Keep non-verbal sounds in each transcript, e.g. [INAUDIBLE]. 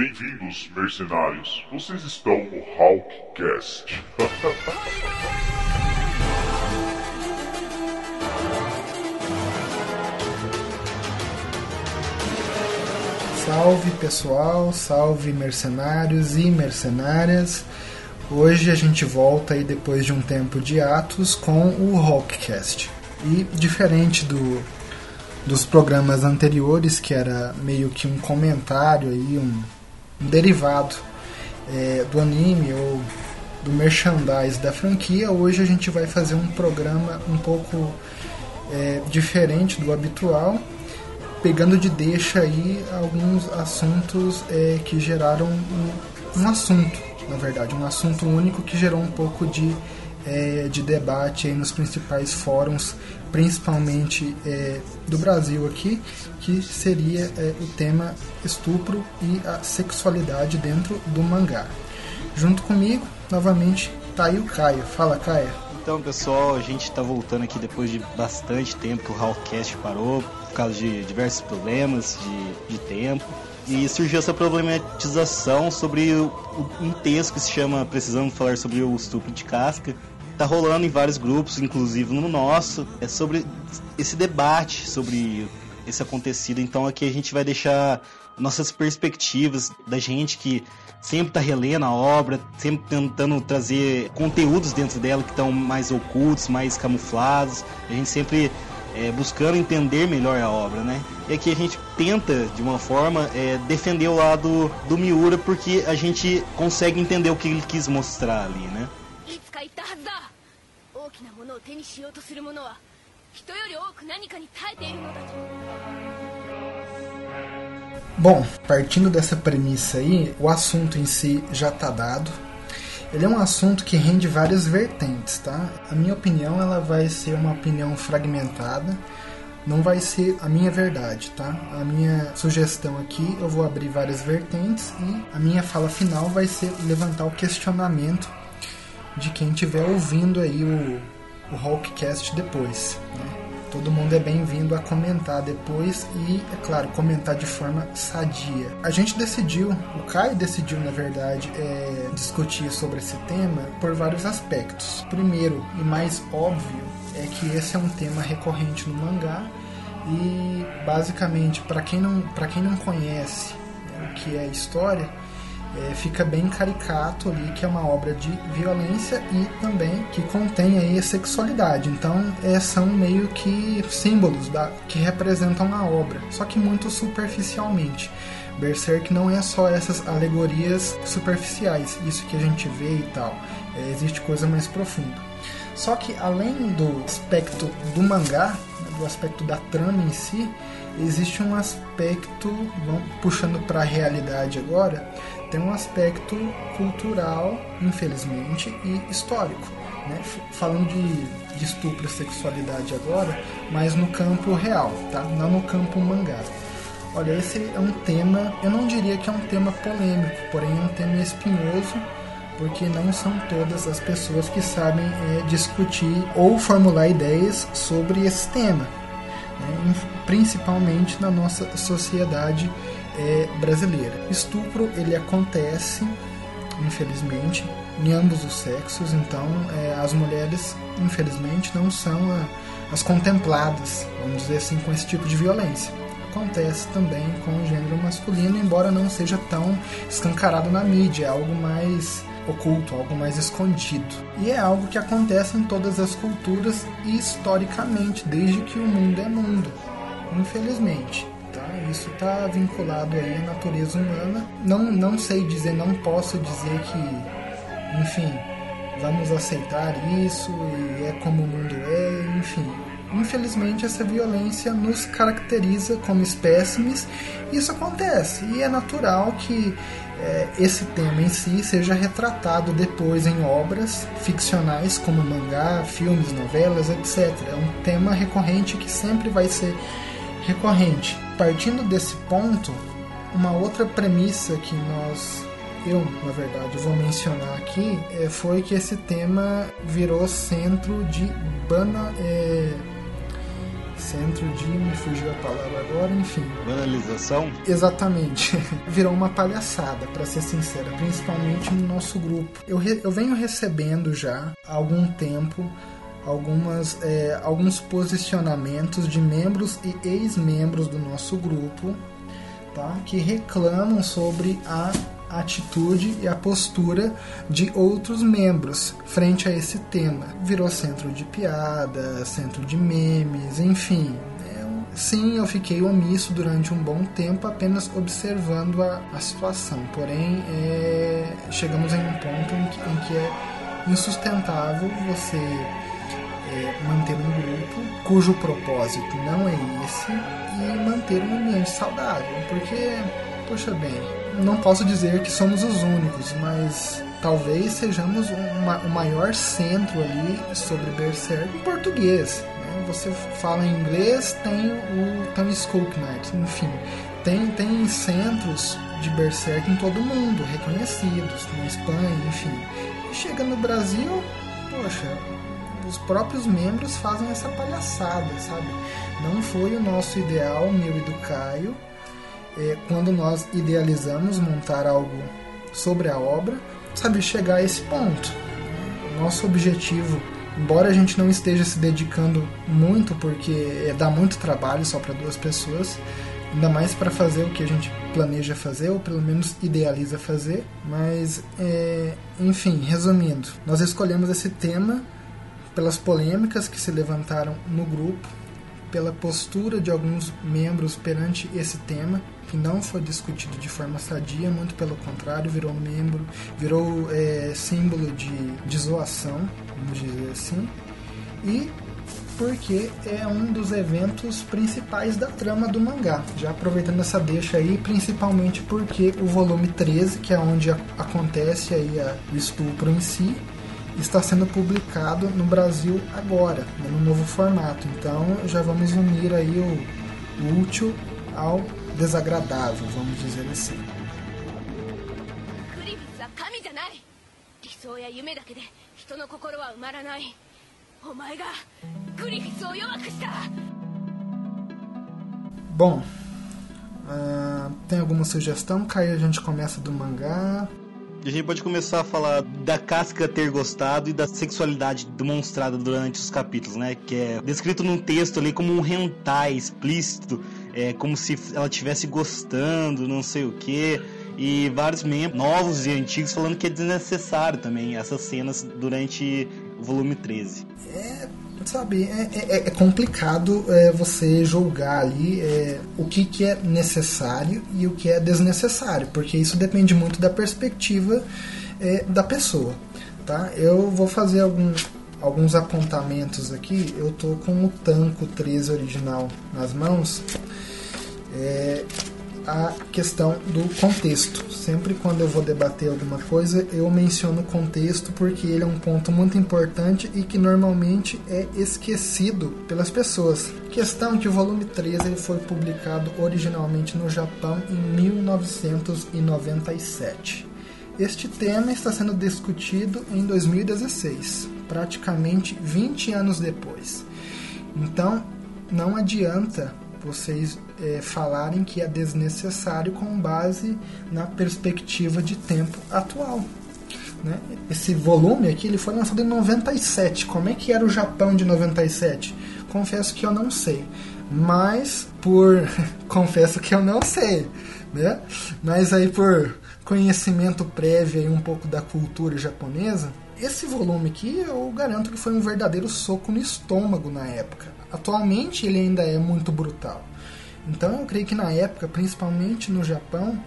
Bem-vindos, mercenários. Vocês estão no Hawkcast. [LAUGHS] Salve pessoal, salve mercenários e mercenárias. Hoje a gente volta aí depois de um tempo de atos com o Hawkcast. E diferente do, dos programas anteriores, que era meio que um comentário aí, um, um derivado é, do anime ou do merchandise da franquia, hoje a gente vai fazer um programa um pouco é, diferente do habitual pegando de deixa aí alguns assuntos é, que geraram um, um, assunto, na verdade, um assunto único que gerou um pouco de, é, de debate nos principais fóruns, principalmente é, do Brasil aqui, que seria é, o tema estupro e a sexualidade dentro do mangá. Junto comigo, novamente, tá aí o Caio. Fala, Caio. Então, pessoal, a gente está voltando aqui depois de bastante tempo que o Hallcast parou, por causa de diversos problemas de, de tempo. E surgiu essa problematização sobre um texto que se chama Precisamos Falar sobre o Estupro de Casca. Tá rolando em vários grupos, inclusive no nosso, é sobre esse debate sobre esse acontecido. Então aqui a gente vai deixar nossas perspectivas da gente que sempre está relendo a obra, sempre tentando trazer conteúdos dentro dela que estão mais ocultos, mais camuflados. A gente sempre é, buscando entender melhor a obra, né? E aqui a gente tenta, de uma forma, é, defender o lado do Miura porque a gente consegue entender o que ele quis mostrar ali, né? Bom, partindo dessa premissa aí, o assunto em si já está dado, ele é um assunto que rende várias vertentes, tá? A minha opinião ela vai ser uma opinião fragmentada, não vai ser a minha verdade, tá? A minha sugestão aqui, eu vou abrir várias vertentes e a minha fala final vai ser levantar o questionamento de quem estiver ouvindo aí o, o Hulkcast depois, né? Todo mundo é bem-vindo a comentar depois e, é claro, comentar de forma sadia. A gente decidiu, o Caio decidiu, na verdade, é, discutir sobre esse tema por vários aspectos. Primeiro e mais óbvio é que esse é um tema recorrente no mangá e, basicamente, para quem não, para quem não conhece né, o que é história, é, fica bem caricato ali que é uma obra de violência e também que contém aí a sexualidade. Então é, são meio que símbolos da, que representam a obra, só que muito superficialmente. Berserk não é só essas alegorias superficiais, isso que a gente vê e tal. É, existe coisa mais profunda. Só que além do aspecto do mangá, do aspecto da trama em si, existe um aspecto, vamos puxando para a realidade agora, tem um aspecto cultural, infelizmente, e histórico. Né? Falando de, de estupro e sexualidade agora, mas no campo real, tá? não no campo mangá. Olha, esse é um tema, eu não diria que é um tema polêmico, porém é um tema espinhoso, porque não são todas as pessoas que sabem é, discutir ou formular ideias sobre esse tema, né? principalmente na nossa sociedade é, brasileira. Estupro ele acontece, infelizmente, em ambos os sexos, então é, as mulheres, infelizmente, não são a, as contempladas, vamos dizer assim, com esse tipo de violência. Acontece também com o gênero masculino, embora não seja tão escancarado na mídia, é algo mais oculto, algo mais escondido. E é algo que acontece em todas as culturas e historicamente, desde que o mundo é mundo, infelizmente. Isso está vinculado aí à natureza humana. Não, não sei dizer, não posso dizer que, enfim, vamos aceitar isso e é como o mundo é, enfim. Infelizmente, essa violência nos caracteriza como espécimes. Isso acontece e é natural que é, esse tema em si seja retratado depois em obras ficcionais como mangá, filmes, novelas, etc. É um tema recorrente que sempre vai ser recorrente. Partindo desse ponto, uma outra premissa que nós, eu na verdade, vou mencionar aqui é, foi que esse tema virou centro de bana, é, centro de. me fugiu a palavra agora, enfim. Banalização? Exatamente. [LAUGHS] Virou uma palhaçada, para ser sincera, principalmente no nosso grupo. Eu, re, eu venho recebendo já há algum tempo algumas, é, alguns posicionamentos de membros e ex-membros do nosso grupo tá? que reclamam sobre a atitude e a postura de outros membros frente a esse tema. Virou centro de piada, centro de memes, enfim. É sim, eu fiquei omisso durante um bom tempo apenas observando a, a situação. Porém, é, chegamos em um ponto em que, em que é insustentável você é, manter um grupo cujo propósito não é esse e manter um ambiente saudável. Porque, poxa bem, não posso dizer que somos os únicos, mas talvez sejamos o maior centro ali sobre Berserk em português. Né? Você fala em inglês, tem o, tem o Skullknight, enfim. Tem, tem centros de Berserk em todo o mundo, reconhecidos, na Espanha, enfim. E chega no Brasil, poxa, os próprios membros fazem essa palhaçada, sabe? Não foi o nosso ideal, meu e do Caio, é, quando nós idealizamos montar algo sobre a obra, sabe, chegar a esse ponto. Nosso objetivo, embora a gente não esteja se dedicando muito, porque é, dá muito trabalho só para duas pessoas, ainda mais para fazer o que a gente planeja fazer, ou pelo menos idealiza fazer, mas, é, enfim, resumindo, nós escolhemos esse tema pelas polêmicas que se levantaram no grupo, pela postura de alguns membros perante esse tema que não foi discutido de forma sadia, muito pelo contrário, virou membro, virou é, símbolo de, de zoação, vamos dizer assim, e porque é um dos eventos principais da trama do mangá. Já aproveitando essa deixa aí, principalmente porque o volume 13, que é onde acontece aí a, o estupro em si, está sendo publicado no Brasil agora, né, no novo formato. Então já vamos unir aí o, o útil ao desagradável, vamos dizer assim. Bom, uh, tem alguma sugestão? Caio, a gente começa do mangá. A gente pode começar a falar da Casca ter gostado e da sexualidade demonstrada durante os capítulos, né? Que é descrito num texto ali como um hentai explícito, é, como se ela estivesse gostando, não sei o que. E vários membros, novos e antigos, falando que é desnecessário também essas cenas durante o volume 13. É, sabe, é, é, é complicado é, você julgar ali é, o que, que é necessário e o que é desnecessário, porque isso depende muito da perspectiva é, da pessoa. Tá? Eu vou fazer algum, alguns apontamentos aqui. Eu tô com o Tanco 13 original nas mãos. A questão do contexto. Sempre quando eu vou debater alguma coisa, eu menciono o contexto porque ele é um ponto muito importante e que normalmente é esquecido pelas pessoas. Questão que o volume 13 foi publicado originalmente no Japão em 1997. Este tema está sendo discutido em 2016, praticamente 20 anos depois. Então, não adianta vocês é, falarem que é desnecessário com base na perspectiva de tempo atual. Né? Esse volume aqui ele foi lançado em 97. Como é que era o Japão de 97? Confesso que eu não sei. Mas por [LAUGHS] confesso que eu não sei, né? Mas aí por conhecimento prévio e um pouco da cultura japonesa, esse volume aqui eu garanto que foi um verdadeiro soco no estômago na época. Atualmente ele ainda é muito brutal. Então eu creio que na época, principalmente no Japão,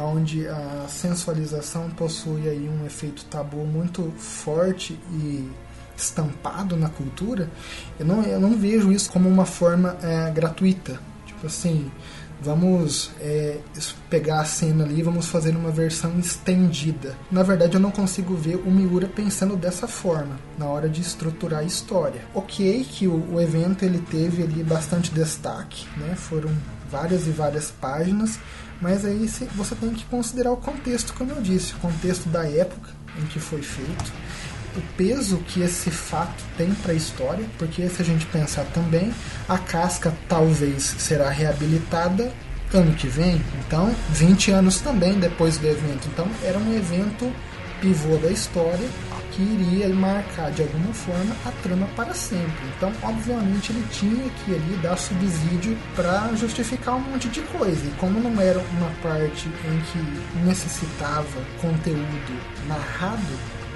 onde a sensualização possui aí um efeito tabu muito forte e estampado na cultura, eu não, eu não vejo isso como uma forma é, gratuita. Tipo assim, vamos é, pegar a cena ali e vamos fazer uma versão estendida. Na verdade, eu não consigo ver o Miura pensando dessa forma na hora de estruturar a história. Ok, que o, o evento ele teve ali bastante destaque, né? Foram várias e várias páginas, mas aí você tem que considerar o contexto, como eu disse, o contexto da época em que foi feito. O peso que esse fato tem para a história, porque se a gente pensar também, a casca talvez será reabilitada ano que vem, então 20 anos também depois do evento. Então era um evento pivô da história que iria marcar de alguma forma a trama para sempre. Então, obviamente, ele tinha que ali dar subsídio para justificar um monte de coisa. E como não era uma parte em que necessitava conteúdo narrado,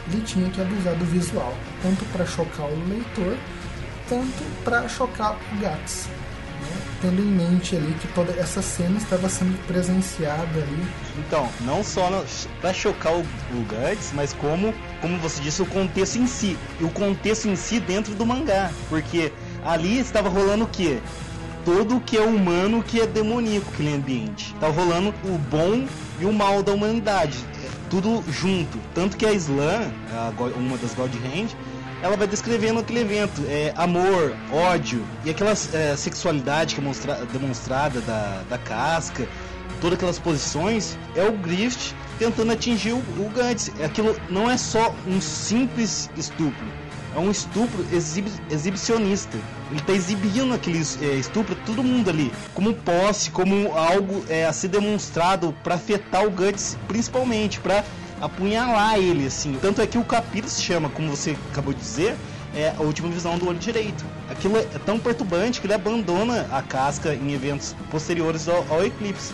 ele tinha que abusar do visual, tanto para chocar o leitor, tanto para chocar o Gats tendo em mente ali que toda essa cena estava sendo presenciada ali. Então, não só para chocar o, o mas como, como você disse, o contexto em si. E o contexto em si dentro do mangá. Porque ali estava rolando o quê? Todo o que é humano, que é demoníaco, aquele ambiente. Estava rolando o bom e o mal da humanidade. Tudo junto. Tanto que a Slam, uma das God Hand, ela vai descrevendo aquele evento, é, amor, ódio e aquela é, sexualidade que é demonstrada da, da casca, todas aquelas posições, é o Grift tentando atingir o, o Gantz. Aquilo não é só um simples estupro, é um estupro exib, exibicionista. Ele está exibindo aquele é, estupro todo mundo ali, como posse, como algo é, a ser demonstrado para afetar o Guts, principalmente para apunhalar ele, assim. Tanto é que o capítulo se chama, como você acabou de dizer, é a última visão do olho direito. Aquilo é tão perturbante que ele abandona a casca em eventos posteriores ao, ao eclipse.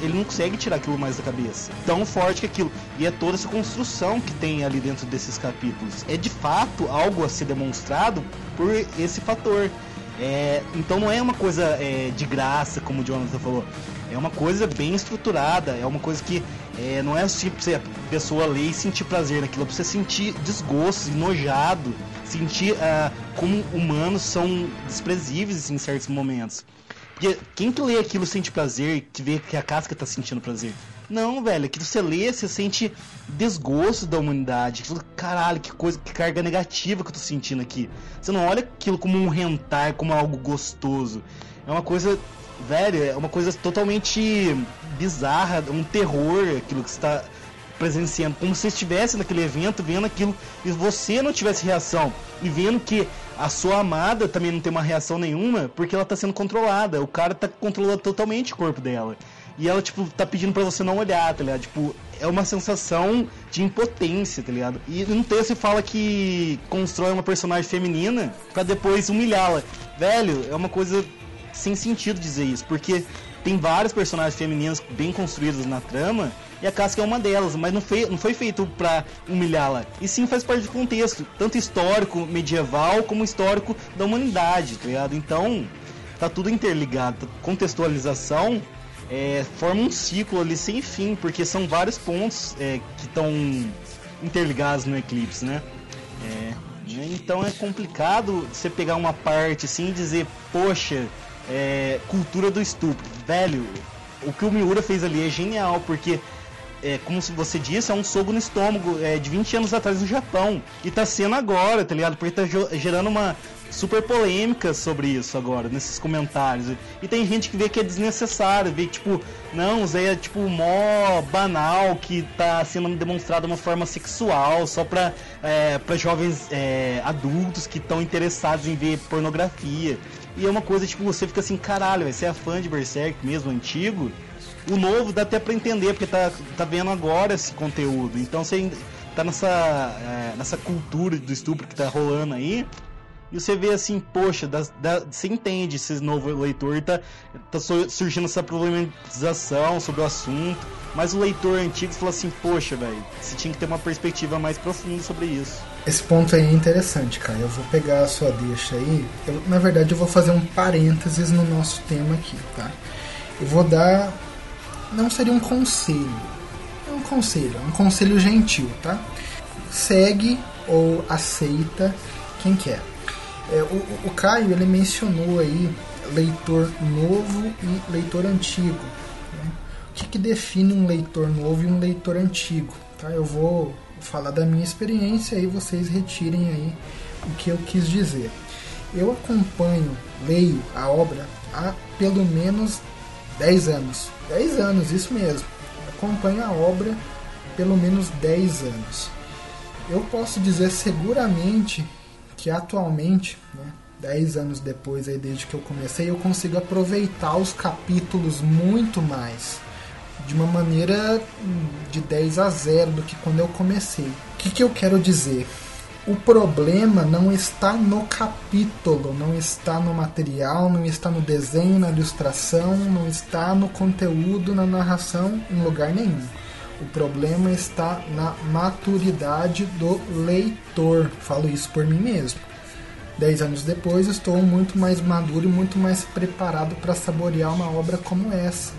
Ele não consegue tirar aquilo mais da cabeça. Tão forte que aquilo. E é toda essa construção que tem ali dentro desses capítulos. É de fato algo a ser demonstrado por esse fator. É, então não é uma coisa é, de graça, como o Jonathan falou. É uma coisa bem estruturada, é uma coisa que é, não é tipo a pessoa ler e sentir prazer naquilo, é pra você sentir desgosto, enojado, sentir uh, como humanos são desprezíveis em certos momentos. Quem que lê aquilo sente prazer, que vê que a casca tá sentindo prazer? Não, velho, aquilo você lê, você sente desgosto da humanidade. Você fala, caralho, que coisa, que carga negativa que eu tô sentindo aqui. Você não olha aquilo como um rentar, como algo gostoso. É uma coisa velho, é uma coisa totalmente bizarra, um terror aquilo que está presenciando, como se estivesse naquele evento vendo aquilo e você não tivesse reação e vendo que a sua amada também não tem uma reação nenhuma porque ela está sendo controlada, o cara está controlando totalmente o corpo dela. E ela, tipo, tá pedindo para você não olhar, tá ligado? Tipo, é uma sensação de impotência, tá ligado? E no texto fala que constrói uma personagem feminina para depois humilhá-la. Velho, é uma coisa sem sentido dizer isso, porque tem vários personagens femininos bem construídos na trama e a Casca é uma delas, mas não foi, não foi feito para humilhá-la. E sim faz parte do contexto, tanto histórico, medieval, como histórico da humanidade, tá ligado? Então, tá tudo interligado. Contextualização é, forma um ciclo ali sem fim, porque são vários pontos é, que estão interligados no eclipse, né? É, né? então é complicado você pegar uma parte assim e dizer, poxa, é, cultura do estupro. Velho, o que o Miura fez ali é genial, porque, é, como você disse, é um soco no estômago é, de 20 anos atrás no Japão. E tá sendo agora, tá ligado? Porque tá gerando uma super polêmica sobre isso agora, nesses comentários. E tem gente que vê que é desnecessário, vê que, tipo, não, aí é, tipo, mó banal, que tá sendo demonstrado uma forma sexual, só pra, é, pra jovens é, adultos que estão interessados em ver pornografia. E é uma coisa, tipo, você fica assim, caralho, você é fã de Berserk mesmo, antigo? O novo dá até pra entender, porque tá, tá vendo agora esse conteúdo. Então você tá nessa, é, nessa cultura do estupro que tá rolando aí. E você vê assim, poxa, dá, dá, você entende esse novo leitor, tá, tá surgindo essa problematização sobre o assunto. Mas o leitor antigo fala assim, poxa, velho, você tinha que ter uma perspectiva mais profunda sobre isso. Esse ponto aí é interessante, cara. Eu vou pegar a sua deixa aí. Eu, na verdade, eu vou fazer um parênteses no nosso tema aqui, tá? Eu vou dar. Não seria um conselho. É um conselho, um conselho gentil, tá? Segue ou aceita quem quer. É, o, o Caio ele mencionou aí leitor novo e leitor antigo. Né? O que, que define um leitor novo e um leitor antigo? Tá? Eu vou falar da minha experiência e vocês retirem aí o que eu quis dizer. Eu acompanho, leio a obra há pelo menos 10 anos. 10 anos, isso mesmo. Acompanho a obra pelo menos 10 anos. eu posso dizer seguramente que atualmente, né, 10 anos depois aí desde que eu comecei, eu consigo aproveitar os capítulos muito mais de uma maneira hum, de 10 a 0 do que quando eu comecei. O que, que eu quero dizer? O problema não está no capítulo, não está no material, não está no desenho, na ilustração, não está no conteúdo, na narração, em lugar nenhum. O problema está na maturidade do leitor. Falo isso por mim mesmo. Dez anos depois, estou muito mais maduro e muito mais preparado para saborear uma obra como essa.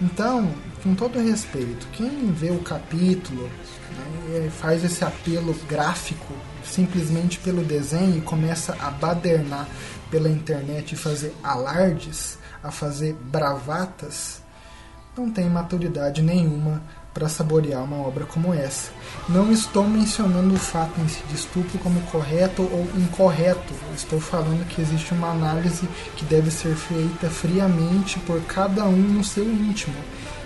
Então, com todo respeito, quem vê o capítulo né, faz esse apelo gráfico simplesmente pelo desenho e começa a badernar pela internet e fazer alardes, a fazer bravatas, não tem maturidade nenhuma para saborear uma obra como essa. Não estou mencionando o fato em si de estupro como correto ou incorreto. Estou falando que existe uma análise que deve ser feita friamente por cada um no seu íntimo.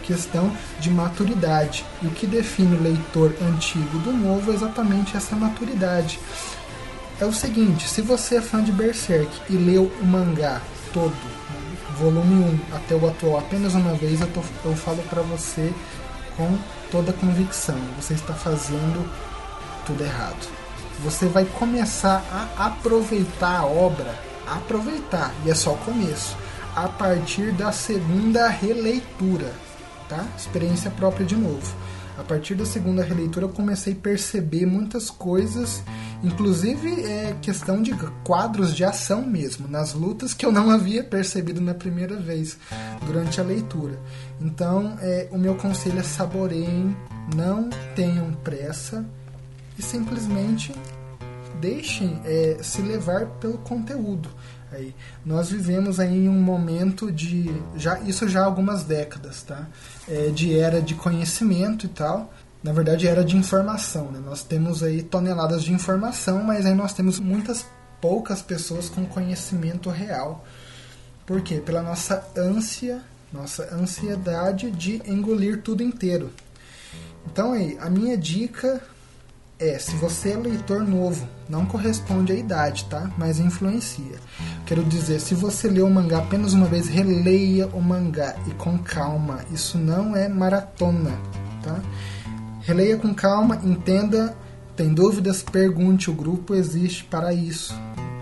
Questão de maturidade. E o que define o leitor antigo do novo é exatamente essa maturidade. É o seguinte: se você é fã de Berserk e leu o mangá todo, volume 1 até o atual apenas uma vez, eu, tô, eu falo para você com toda convicção. Você está fazendo tudo errado. Você vai começar a aproveitar a obra, aproveitar, e é só o começo, a partir da segunda releitura, tá? Experiência própria de novo. A partir da segunda releitura eu comecei a perceber muitas coisas, inclusive é, questão de quadros de ação mesmo, nas lutas que eu não havia percebido na primeira vez durante a leitura. Então, é, o meu conselho é saboreiem, não tenham pressa e simplesmente deixem é, se levar pelo conteúdo. Aí, nós vivemos aí um momento de já isso já há algumas décadas, tá? É, de era de conhecimento e tal. Na verdade, era de informação. Né? Nós temos aí toneladas de informação, mas aí nós temos muitas poucas pessoas com conhecimento real. Por quê? Pela nossa ânsia, nossa ansiedade de engolir tudo inteiro. Então aí, a minha dica é, se você é leitor novo, não corresponde à idade, tá? Mas influencia. Quero dizer, se você leu o mangá apenas uma vez, releia o mangá e com calma. Isso não é maratona, tá? Releia com calma, entenda, tem dúvidas, pergunte, o grupo existe para isso.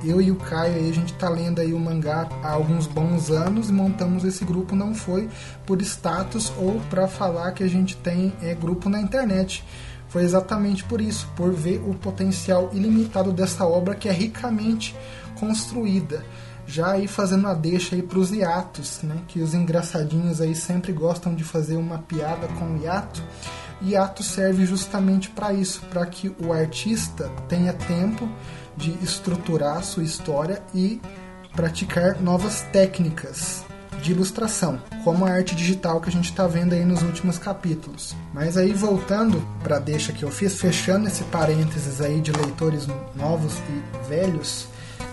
Eu e o Caio aí, a gente tá lendo aí o mangá há alguns bons anos e montamos esse grupo não foi por status ou para falar que a gente tem é, grupo na internet foi exatamente por isso, por ver o potencial ilimitado dessa obra que é ricamente construída. Já aí fazendo a deixa aí para os hiatos, né? que os engraçadinhos aí sempre gostam de fazer uma piada com o hiato. Hiato serve justamente para isso, para que o artista tenha tempo de estruturar sua história e praticar novas técnicas de ilustração, como a arte digital que a gente está vendo aí nos últimos capítulos. Mas aí voltando para a deixa que eu fiz, fechando esse parênteses aí de leitores novos e velhos,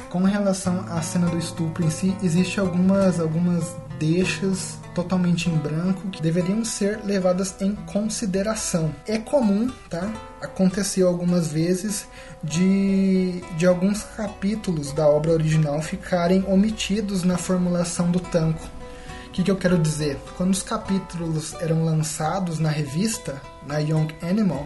com relação à cena do estupro em si, existe algumas algumas deixas totalmente em branco que deveriam ser levadas em consideração. É comum, tá? Aconteceu algumas vezes de, de alguns capítulos da obra original ficarem omitidos na formulação do tanco que, que eu quero dizer? Quando os capítulos eram lançados na revista, na Young Animal,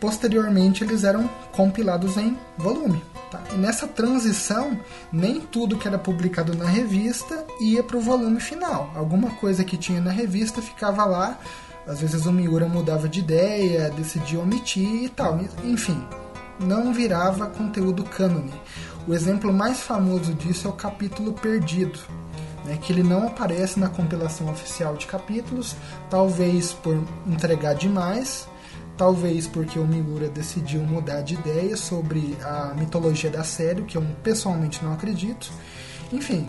posteriormente eles eram compilados em volume. Tá? E nessa transição, nem tudo que era publicado na revista ia para o volume final. Alguma coisa que tinha na revista ficava lá. Às vezes o Miura mudava de ideia, decidia omitir e tal. Enfim, não virava conteúdo cânone. O exemplo mais famoso disso é o capítulo Perdido, né, que ele não aparece na compilação oficial de capítulos, talvez por entregar demais, talvez porque o Miura decidiu mudar de ideia sobre a mitologia da série, que eu pessoalmente não acredito. Enfim,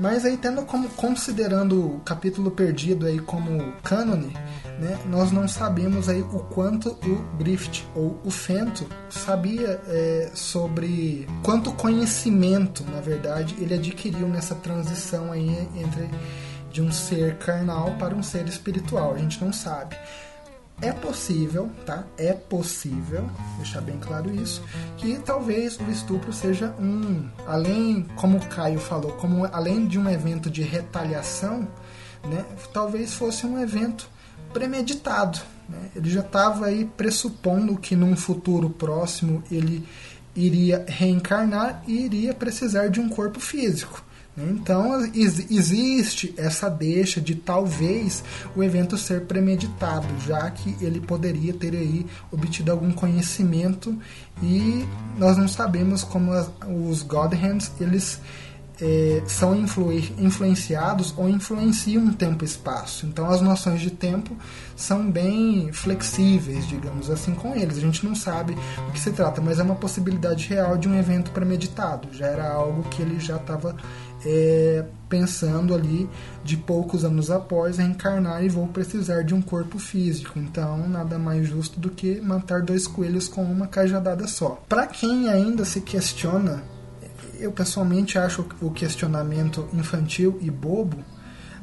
mas aí tendo como considerando o capítulo perdido aí como cânone, né, nós não sabemos aí o quanto o Griffith ou o Fento sabia é, sobre quanto conhecimento, na verdade, ele adquiriu nessa transição aí entre de um ser carnal para um ser espiritual. A gente não sabe. É possível, tá? É possível, deixar bem claro isso, que talvez o estupro seja um, além, como o Caio falou, como além de um evento de retaliação, né? Talvez fosse um evento premeditado. Né? Ele já estava aí pressupondo que num futuro próximo ele iria reencarnar e iria precisar de um corpo físico. Então existe essa deixa de talvez o evento ser premeditado, já que ele poderia ter aí obtido algum conhecimento e nós não sabemos como as, os Godhands eles é, são influ influenciados ou influenciam tempo e espaço. Então as noções de tempo são bem flexíveis, digamos assim, com eles. A gente não sabe o que se trata, mas é uma possibilidade real de um evento premeditado. Já era algo que ele já estava é, pensando ali de poucos anos após reencarnar e vou precisar de um corpo físico. Então, nada mais justo do que matar dois coelhos com uma cajadada só. Para quem ainda se questiona eu pessoalmente acho o questionamento infantil e bobo,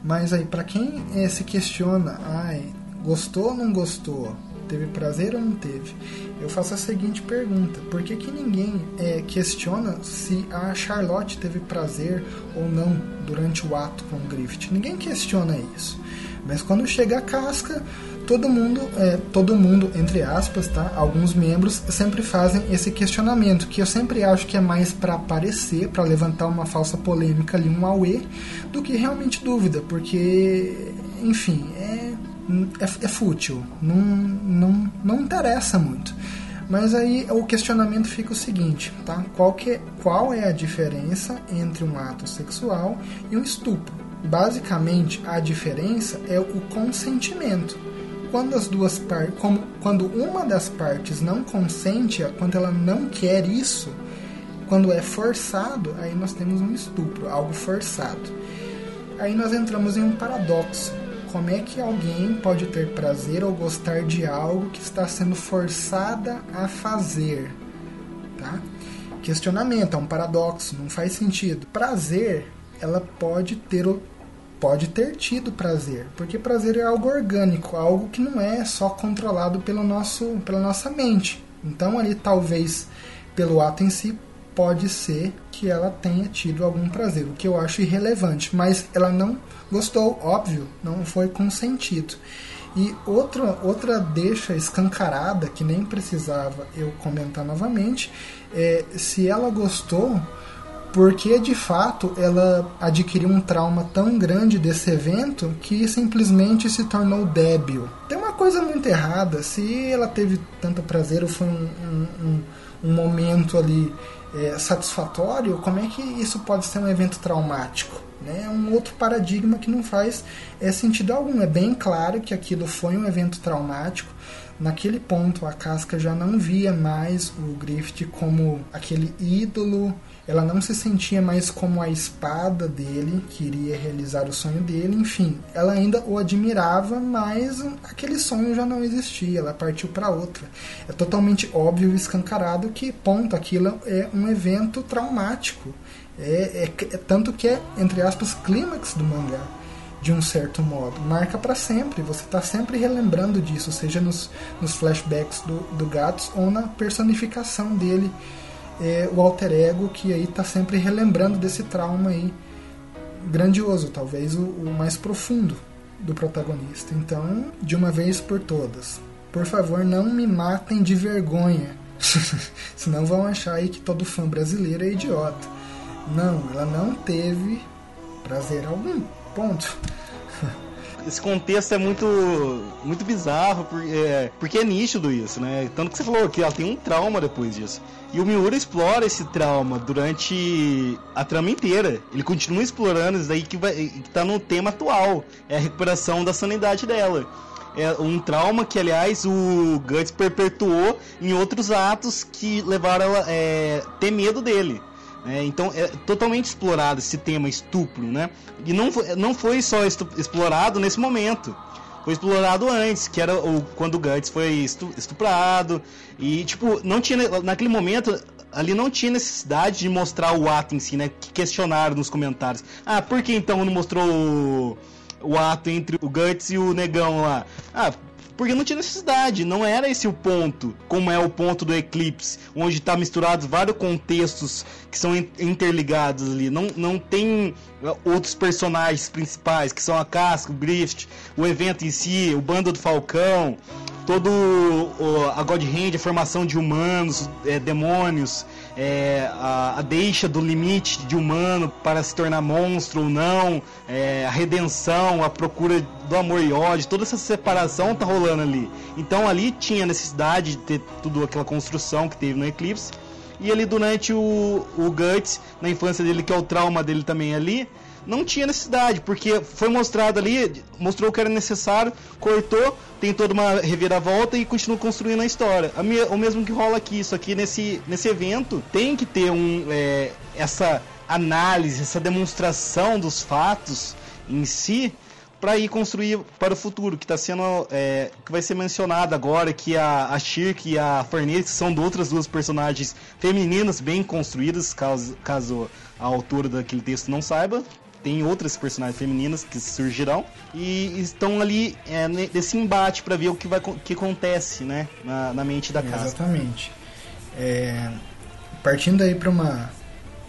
mas aí para quem é, se questiona, ai, gostou ou não gostou, teve prazer ou não teve, eu faço a seguinte pergunta: por que, que ninguém é, questiona se a Charlotte teve prazer ou não durante o ato com o Griffith? Ninguém questiona isso. Mas quando chega a casca, todo mundo, é, todo mundo, entre aspas, tá? Alguns membros sempre fazem esse questionamento, que eu sempre acho que é mais para aparecer, para levantar uma falsa polêmica ali, um auê, do que realmente dúvida, porque, enfim, é, é, é fútil, não, não, não interessa muito. Mas aí o questionamento fica o seguinte, tá? Qual, que, qual é a diferença entre um ato sexual e um estupro? Basicamente, a diferença é o consentimento quando as duas partes, como quando uma das partes não consente, quando ela não quer isso, quando é forçado, aí nós temos um estupro, algo forçado. Aí nós entramos em um paradoxo. Como é que alguém pode ter prazer ou gostar de algo que está sendo forçada a fazer? Tá? Questionamento, é um paradoxo, não faz sentido. Prazer, ela pode ter pode ter tido prazer, porque prazer é algo orgânico, algo que não é só controlado pelo nosso, pela nossa mente. Então ali talvez pelo ato em si pode ser que ela tenha tido algum prazer, o que eu acho irrelevante, mas ela não gostou, óbvio, não foi consentido. E outra, outra deixa escancarada, que nem precisava eu comentar novamente, é se ela gostou, porque de fato ela adquiriu um trauma tão grande desse evento que simplesmente se tornou débil. Tem uma coisa muito errada, se ela teve tanto prazer ou foi um, um, um momento ali é, satisfatório, como é que isso pode ser um evento traumático? Né? É um outro paradigma que não faz é, sentido algum. É bem claro que aquilo foi um evento traumático. Naquele ponto, a Casca já não via mais o Griffith como aquele ídolo ela não se sentia mais como a espada dele, que iria realizar o sonho dele, enfim, ela ainda o admirava, mas aquele sonho já não existia, ela partiu para outra. É totalmente óbvio e escancarado que, ponto, aquilo é um evento traumático. É, é, é tanto que é, entre aspas, clímax do mangá de um certo modo. Marca para sempre, você está sempre relembrando disso, seja nos, nos flashbacks do, do Gatos ou na personificação dele é, o alter ego que aí está sempre relembrando desse trauma aí grandioso, talvez o, o mais profundo do protagonista. Então, de uma vez por todas, por favor, não me matem de vergonha. [LAUGHS] Senão vão achar aí que todo fã brasileiro é idiota. Não, ela não teve prazer algum. Ponto. Esse contexto é muito muito bizarro, porque é, porque é nítido isso, né? Tanto que você falou que ela tem um trauma depois disso. E o Miura explora esse trauma durante a trama inteira. Ele continua explorando isso daí que, vai, que tá no tema atual. É a recuperação da sanidade dela. É um trauma que, aliás, o Guts perpetuou em outros atos que levaram ela a é, ter medo dele. É, então é totalmente explorado esse tema estupro, né? E não foi, não foi só explorado nesse momento. Foi explorado antes, que era o, quando o Guts foi estuprado. E, tipo, não tinha. Naquele momento, ali não tinha necessidade de mostrar o ato em si, né? Que questionaram nos comentários. Ah, por que então não mostrou o, o ato entre o Guts e o negão lá? Ah, porque não tinha necessidade, não era esse o ponto, como é o ponto do Eclipse, onde está misturado vários contextos que são interligados ali. Não, não tem uh, outros personagens principais, que são a Casca, o Grift, o evento em si, o bando do Falcão, todo o, a God Hand, a formação de humanos, é, demônios, é, a, a, deixa do limite de humano para se tornar monstro ou não, é, a redenção, a procura do amor e ódio, toda essa separação tá rolando ali. Então ali tinha necessidade de ter tudo aquela construção que teve no Eclipse. E ali durante o, o Guts, na infância dele, que é o trauma dele também ali, não tinha necessidade, porque foi mostrado ali, mostrou que era necessário, cortou, tem toda uma reviravolta e continua construindo a história. A minha, o mesmo que rola aqui, isso aqui nesse, nesse evento tem que ter um, é, essa análise, essa demonstração dos fatos em si para ir construir para o futuro, que está sendo é, que vai ser mencionado agora que a, a Shirk e a Farnese são de outras duas personagens femininas bem construídas, caso, caso a autora daquele texto não saiba, tem outras personagens femininas que surgirão e estão ali é, nesse embate para ver o que vai que acontece, né, na, na mente da casa. Exatamente. É, partindo aí para uma,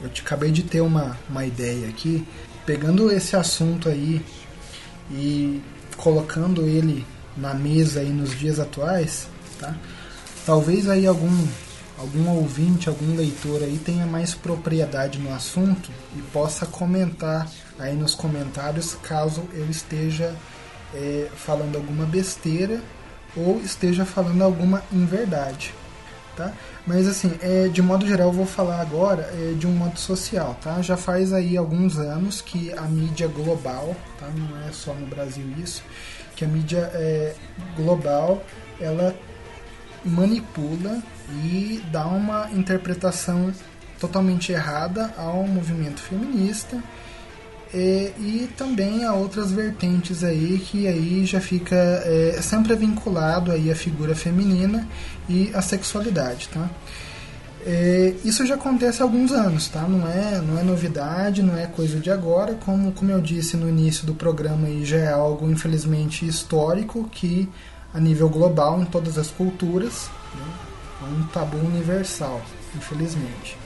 eu te acabei de ter uma, uma ideia aqui, pegando esse assunto aí e colocando ele na mesa aí nos dias atuais, tá? Talvez aí algum algum ouvinte, algum leitor aí tenha mais propriedade no assunto e possa comentar aí nos comentários caso eu esteja é, falando alguma besteira ou esteja falando alguma inverdade, tá? Mas assim, é, de modo geral eu vou falar agora é, de um modo social, tá? Já faz aí alguns anos que a mídia global, tá? Não é só no Brasil isso, que a mídia é, global ela manipula e dá uma interpretação totalmente errada ao movimento feminista e, e também a outras vertentes aí que aí já fica é, sempre vinculado aí a figura feminina e a sexualidade, tá? É, isso já acontece há alguns anos, tá? Não é, não é novidade, não é coisa de agora. Como, como eu disse no início do programa, aí já é algo infelizmente histórico que a nível global em todas as culturas né? é um tabu universal, infelizmente.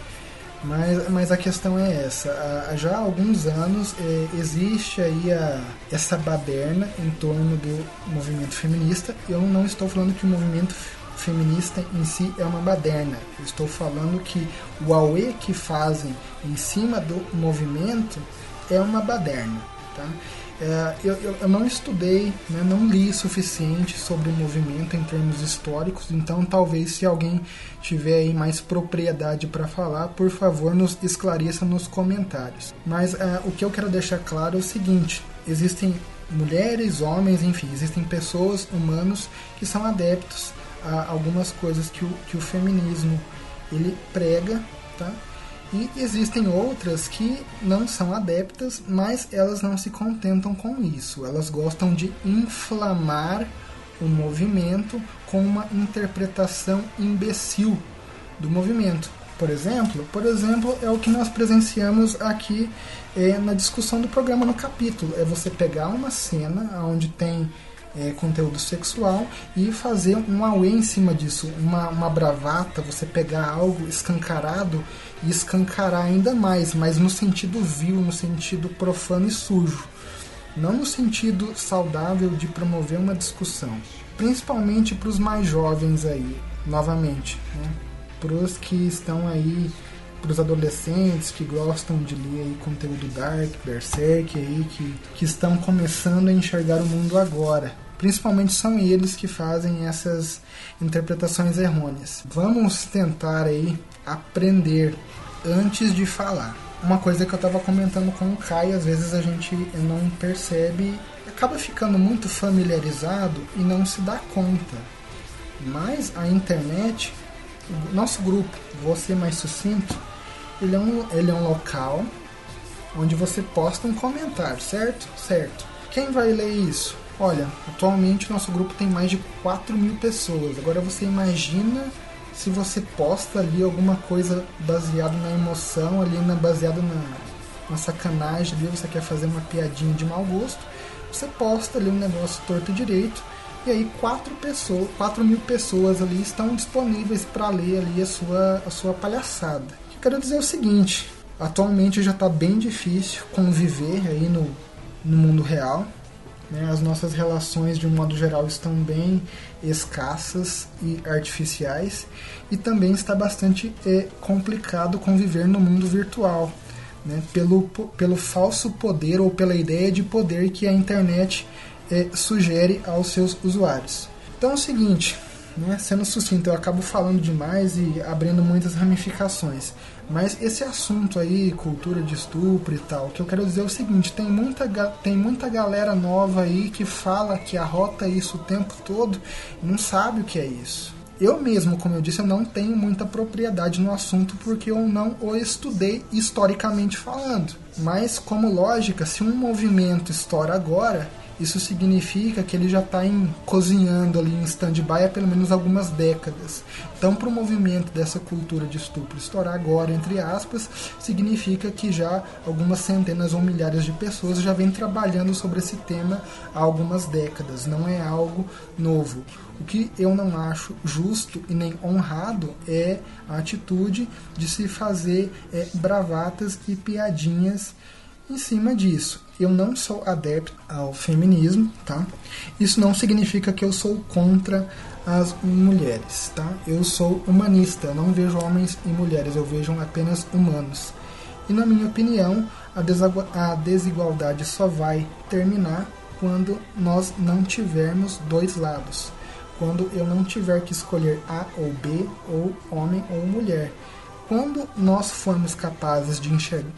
Mas, mas a questão é essa. Já há alguns anos é, existe aí a, essa baderna em torno do movimento feminista. Eu não estou falando que o movimento feminista em si é uma baderna. Eu estou falando que o auê que fazem em cima do movimento é uma baderna. Tá? É, eu, eu, não estudei, né, não li o suficiente sobre o movimento em termos históricos, então talvez se alguém tiver aí mais propriedade para falar, por favor nos esclareça nos comentários. Mas é, o que eu quero deixar claro é o seguinte: existem mulheres, homens, enfim, existem pessoas, humanos que são adeptos a algumas coisas que o, que o feminismo ele prega, tá? E existem outras que não são adeptas, mas elas não se contentam com isso. Elas gostam de inflamar o movimento com uma interpretação imbecil do movimento. Por exemplo, por exemplo, é o que nós presenciamos aqui é, na discussão do programa no capítulo. É você pegar uma cena onde tem é, conteúdo sexual e fazer um auê em cima disso, uma, uma bravata, você pegar algo escancarado e escancarar ainda mais, mas no sentido vil, no sentido profano e sujo, não no sentido saudável de promover uma discussão, principalmente para os mais jovens aí, novamente, né? para os que estão aí para os adolescentes que gostam de ler aí conteúdo dark, berserk aí que, que estão começando a enxergar o mundo agora. Principalmente são eles que fazem essas interpretações errôneas. Vamos tentar aí aprender antes de falar. Uma coisa que eu estava comentando com o Kai, às vezes a gente não percebe, acaba ficando muito familiarizado e não se dá conta. Mas a internet, nosso grupo, você mais sucinto, ele é um, ele é um local onde você posta um comentário, certo? Certo. Quem vai ler isso? Olha, atualmente nosso grupo tem mais de 4 mil pessoas. Agora você imagina se você posta ali alguma coisa baseada na emoção, ali na, baseada na, na sacanagem, ali você quer fazer uma piadinha de mau gosto, você posta ali um negócio torto direito e aí quatro pessoas, quatro mil pessoas ali estão disponíveis para ler ali a sua, a sua palhaçada. Quero dizer o seguinte, atualmente já está bem difícil conviver aí no, no mundo real, né? As nossas relações, de um modo geral, estão bem escassas e artificiais, e também está bastante é, complicado conviver no mundo virtual, né? pelo, pelo falso poder ou pela ideia de poder que a internet é, sugere aos seus usuários. Então é o seguinte, né? sendo sucinto, eu acabo falando demais e abrindo muitas ramificações. Mas esse assunto aí, cultura de estupro e tal, que eu quero dizer é o seguinte: tem muita, tem muita galera nova aí que fala que arrota isso o tempo todo e não sabe o que é isso. Eu mesmo, como eu disse, eu não tenho muita propriedade no assunto porque eu não o estudei historicamente falando. Mas, como lógica, se um movimento estoura agora, isso significa que ele já está cozinhando ali em stand-by há pelo menos algumas décadas. Então, para o movimento dessa cultura de estupro estourar agora, entre aspas, significa que já algumas centenas ou milhares de pessoas já vêm trabalhando sobre esse tema há algumas décadas. Não é algo novo. O que eu não acho justo e nem honrado é a atitude de se fazer é, bravatas e piadinhas em cima disso. Eu não sou adepto ao feminismo, tá? Isso não significa que eu sou contra as mulheres, tá? Eu sou humanista, eu não vejo homens e mulheres, eu vejo apenas humanos. E na minha opinião, a, desigualdade só vai terminar quando nós não tivermos dois lados. Quando eu não tiver que escolher A ou B, ou homem ou mulher. Quando nós formos capazes de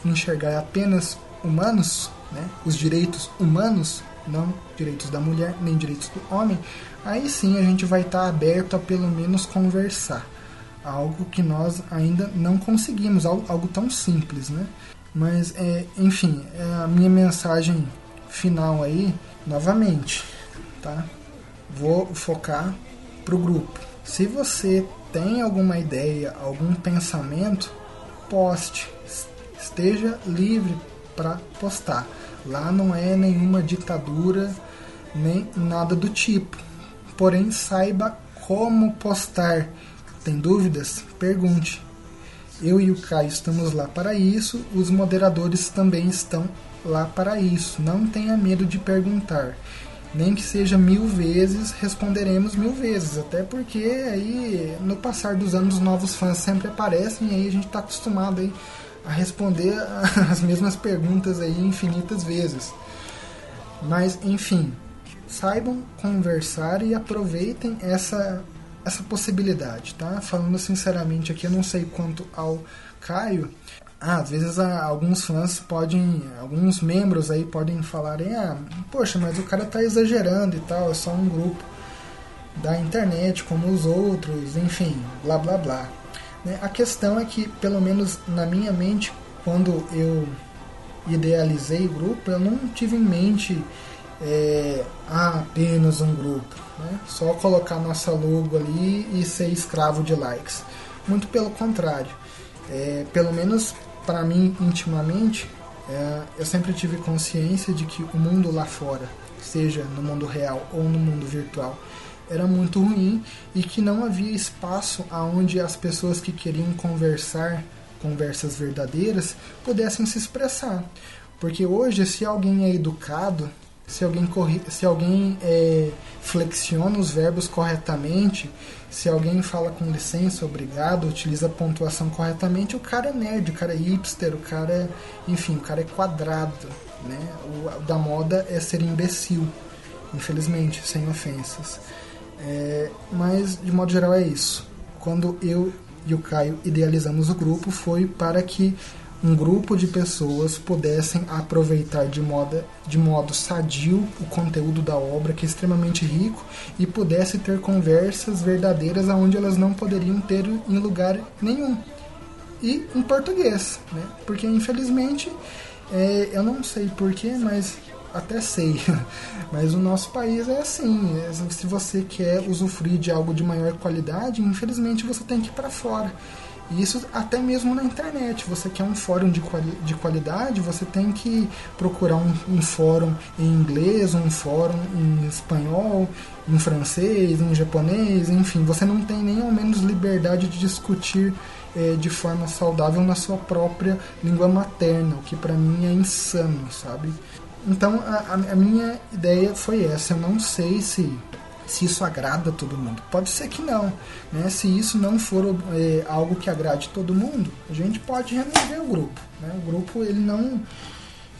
enxergar apenas humanos, né, os direitos humanos, não direitos da mulher nem direitos do homem, aí sim a gente vai estar tá aberto a pelo menos conversar. Algo que nós ainda não conseguimos, algo, algo tão simples, né? Mas, é, enfim, é a minha mensagem final aí, novamente, tá? Vou focar pro grupo. Se você tem alguma ideia, algum pensamento, poste. Esteja livre para postar. Lá não é nenhuma ditadura nem nada do tipo. Porém, saiba como postar. Tem dúvidas? Pergunte. Eu e o Caio estamos lá para isso, os moderadores também estão lá para isso. Não tenha medo de perguntar. Nem que seja mil vezes, responderemos mil vezes. Até porque aí, no passar dos anos, novos fãs sempre aparecem e aí a gente está acostumado aí a responder [LAUGHS] as mesmas perguntas aí infinitas vezes. Mas, enfim, saibam conversar e aproveitem essa, essa possibilidade, tá? Falando sinceramente aqui, eu não sei quanto ao Caio. Ah, às vezes ah, alguns fãs podem, alguns membros aí podem falarem, ah, poxa, mas o cara tá exagerando e tal, é só um grupo da internet como os outros, enfim, blá blá blá. Né? A questão é que, pelo menos na minha mente, quando eu idealizei o grupo, eu não tive em mente é, apenas um grupo. Né? Só colocar nossa logo ali e ser escravo de likes. Muito pelo contrário. É, pelo menos para mim, intimamente, é, eu sempre tive consciência de que o mundo lá fora, seja no mundo real ou no mundo virtual, era muito ruim e que não havia espaço aonde as pessoas que queriam conversar conversas verdadeiras pudessem se expressar. Porque hoje, se alguém é educado, se alguém, corri se alguém é, flexiona os verbos corretamente, se alguém fala com licença, obrigado, utiliza a pontuação corretamente, o cara é nerd, o cara é hipster, o cara é, enfim, o cara é quadrado. Né? O da moda é ser imbecil, infelizmente, sem ofensas. É, mas, de modo geral, é isso. Quando eu e o Caio idealizamos o grupo, foi para que um grupo de pessoas pudessem aproveitar de modo, de modo sadio o conteúdo da obra, que é extremamente rico, e pudesse ter conversas verdadeiras aonde elas não poderiam ter em lugar nenhum. E em português, né? Porque infelizmente, é, eu não sei porquê, mas até sei, [LAUGHS] mas o nosso país é assim. Se você quer usufruir de algo de maior qualidade, infelizmente você tem que ir para fora. E isso até mesmo na internet. Você quer um fórum de, quali de qualidade, você tem que procurar um, um, fórum em inglês, um fórum em espanhol, em francês, em japonês, enfim. Você não tem nem ao menos liberdade de discutir é, de forma saudável na sua própria língua materna, o que para mim é insano, sabe? Então a, a minha ideia foi essa. Eu não sei se se isso agrada todo mundo. Pode ser que não. Né? Se isso não for é, algo que agrade todo mundo, a gente pode remover o grupo. Né? O grupo ele não,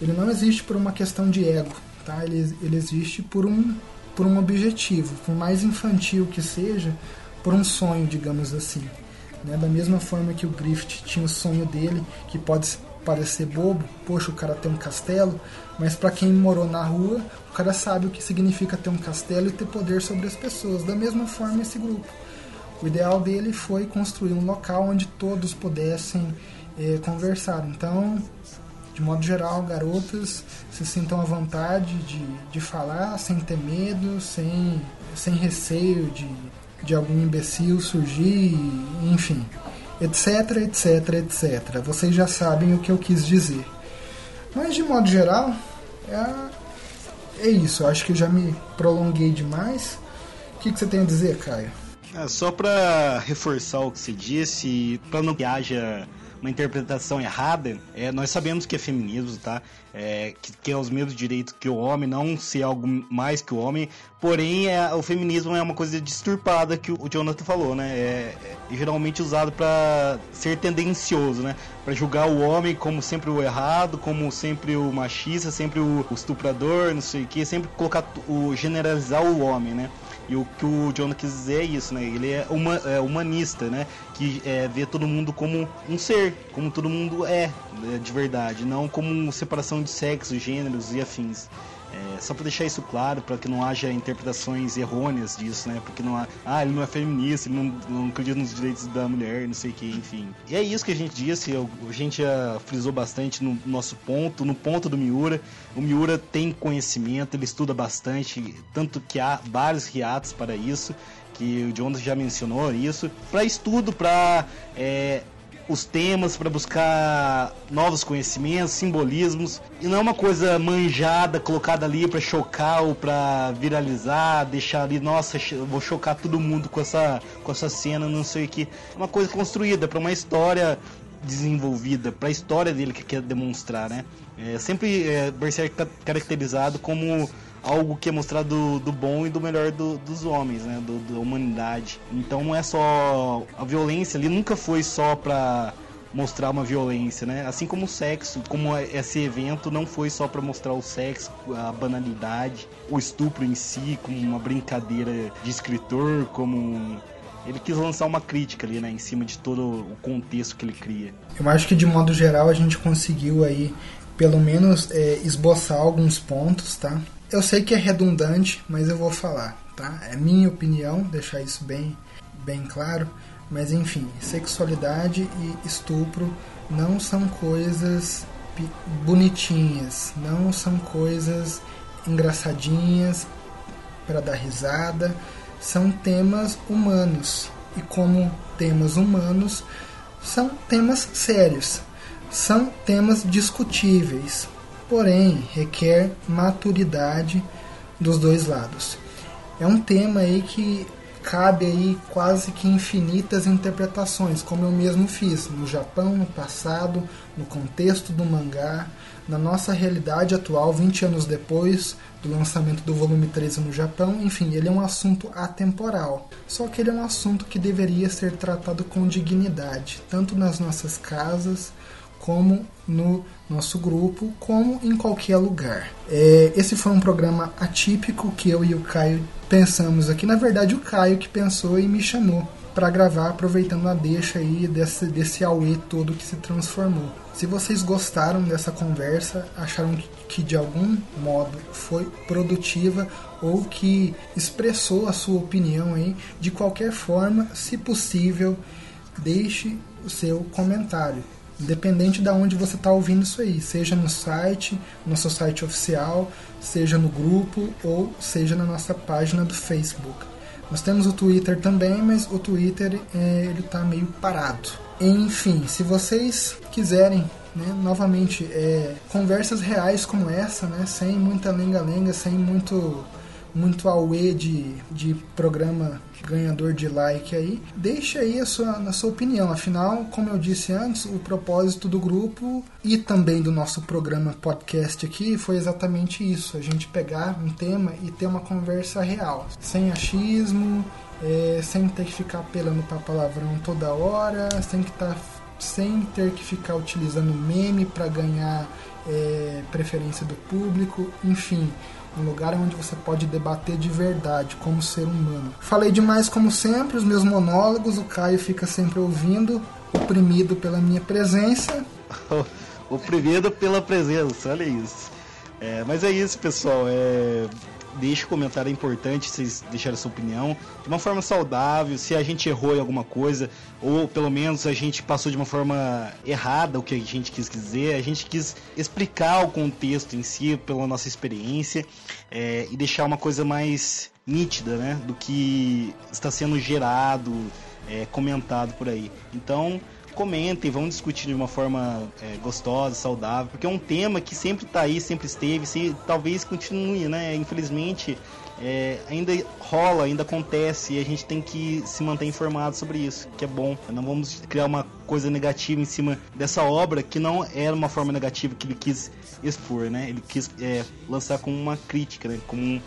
ele não existe por uma questão de ego. Tá? Ele, ele existe por um, por um objetivo, por mais infantil que seja, por um sonho, digamos assim. Né? Da mesma forma que o Griffith tinha o sonho dele, que pode parecer bobo, poxa, o cara tem um castelo, mas para quem morou na rua, o cara sabe o que significa ter um castelo e ter poder sobre as pessoas. Da mesma forma, esse grupo. O ideal dele foi construir um local onde todos pudessem eh, conversar. Então, de modo geral, garotas se sintam à vontade de, de falar sem ter medo, sem, sem receio de, de algum imbecil surgir, enfim etc, etc, etc. Vocês já sabem o que eu quis dizer. Mas de modo geral, é, é isso. Eu acho que eu já me prolonguei demais. O que, que você tem a dizer, Caio? É, só para reforçar o que você disse, para não que haja uma interpretação errada, é, nós sabemos que é feminismo, tá? É, que, é os mesmos direitos que o homem, não ser algo mais que o homem, porém é, o feminismo é uma coisa disturpada que o, o Jonathan falou, né? É, é geralmente usado para ser tendencioso, né? Para julgar o homem como sempre o errado, como sempre o machista, sempre o, o estuprador, não sei o que, sempre colocar o generalizar o homem, né? E o que o Jonah quis dizer é isso, né? Ele é, uma, é humanista, né? Que é, vê todo mundo como um ser, como todo mundo é, né? de verdade, não como separação de sexo, gêneros e afins. É, só para deixar isso claro, para que não haja interpretações errôneas disso, né? Porque não há, ah, ele não é feminista, ele não, não acredita nos direitos da mulher, não sei o que, enfim. E é isso que a gente disse, a gente já frisou bastante no nosso ponto, no ponto do Miura. O Miura tem conhecimento, ele estuda bastante, tanto que há vários riatos para isso que o Jonas já mencionou isso, para estudo, para é, os temas, para buscar novos conhecimentos, simbolismos, e não é uma coisa manjada, colocada ali para chocar ou para viralizar, deixar ali, nossa, vou chocar todo mundo com essa, com essa cena, não sei o que. É uma coisa construída para uma história desenvolvida, para a história dele que quer demonstrar, né? É sempre é, Berserk caracterizado como algo que é mostrado do, do bom e do melhor do, dos homens, né? Do, da humanidade. Então não é só a violência ali nunca foi só para mostrar uma violência, né? Assim como o sexo, como esse evento não foi só para mostrar o sexo, a banalidade, o estupro em si, como uma brincadeira de escritor, como ele quis lançar uma crítica ali, né, em cima de todo o contexto que ele cria. Eu acho que de modo geral a gente conseguiu aí pelo menos é, esboçar alguns pontos, tá? Eu sei que é redundante, mas eu vou falar, tá? É minha opinião, deixar isso bem, bem claro. Mas enfim, sexualidade e estupro não são coisas bonitinhas, não são coisas engraçadinhas para dar risada, são temas humanos. E como temas humanos, são temas sérios, são temas discutíveis, porém requer maturidade dos dois lados. É um tema aí que cabe aí quase que infinitas interpretações, como eu mesmo fiz no Japão no passado, no contexto do mangá, na nossa realidade atual, 20 anos depois do lançamento do volume 13 no Japão, enfim, ele é um assunto atemporal. Só que ele é um assunto que deveria ser tratado com dignidade, tanto nas nossas casas como no nosso grupo, como em qualquer lugar. É, esse foi um programa atípico que eu e o Caio pensamos aqui. Na verdade, o Caio que pensou e me chamou para gravar, aproveitando a deixa aí desse, desse todo que se transformou. Se vocês gostaram dessa conversa, acharam que de algum modo foi produtiva ou que expressou a sua opinião aí, de qualquer forma, se possível, deixe o seu comentário independente de onde você está ouvindo isso aí, seja no site, no nosso site oficial, seja no grupo ou seja na nossa página do Facebook. Nós temos o Twitter também, mas o Twitter é, ele está meio parado. Enfim, se vocês quiserem né, novamente, é, conversas reais como essa, né, sem muita lenga-lenga, sem muito muito auê de, de programa ganhador de like aí. Deixa aí a sua, na sua opinião. Afinal, como eu disse antes, o propósito do grupo e também do nosso programa podcast aqui foi exatamente isso: a gente pegar um tema e ter uma conversa real, sem achismo, é, sem ter que ficar apelando para palavrão toda hora, sem que tá, sem ter que ficar utilizando meme para ganhar é, preferência do público, enfim um lugar onde você pode debater de verdade como ser humano. Falei demais como sempre, os meus monólogos, o Caio fica sempre ouvindo, oprimido pela minha presença. [LAUGHS] oprimido pela presença, olha isso. É, mas é isso, pessoal. É, deixe um comentário, é importante vocês deixarem sua opinião de uma forma saudável, se a gente errou em alguma coisa, ou pelo menos a gente passou de uma forma errada o que a gente quis dizer, a gente quis explicar o contexto em si pela nossa experiência é, e deixar uma coisa mais nítida, né, do que está sendo gerado, é, comentado por aí. Então, comentem, vamos discutir de uma forma é, gostosa, saudável, porque é um tema que sempre está aí, sempre esteve, se, talvez continue, né? Infelizmente, é, ainda rola, ainda acontece e a gente tem que se manter informado sobre isso, que é bom. Não vamos criar uma coisa negativa em cima dessa obra que não era uma forma negativa que ele quis expor, né? Ele quis é, lançar como uma crítica, né? Como um,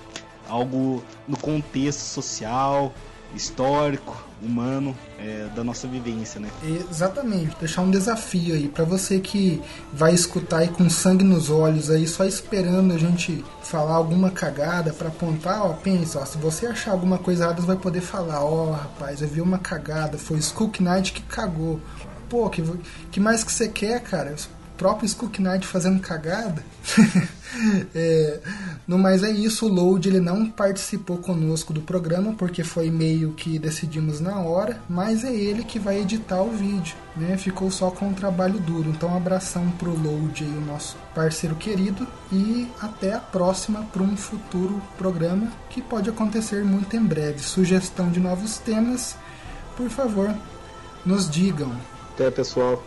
algo no contexto social, histórico, humano é, da nossa vivência, né? Exatamente. Deixar um desafio aí para você que vai escutar aí com sangue nos olhos aí, só esperando a gente falar alguma cagada para apontar, ó, pensa, ó, se você achar alguma coisa errada, você vai poder falar, ó, oh, rapaz, eu vi uma cagada, foi o Skook Knight que cagou. Pô, que, que mais que você quer, cara? próprio Skook Knight fazendo cagada. [LAUGHS] é, no mais é isso, o Load ele não participou conosco do programa porque foi meio que decidimos na hora, mas é ele que vai editar o vídeo, né? Ficou só com um trabalho duro. Então, abração pro Load aí, o nosso parceiro querido, e até a próxima para um futuro programa que pode acontecer muito em breve. Sugestão de novos temas, por favor, nos digam. Até pessoal.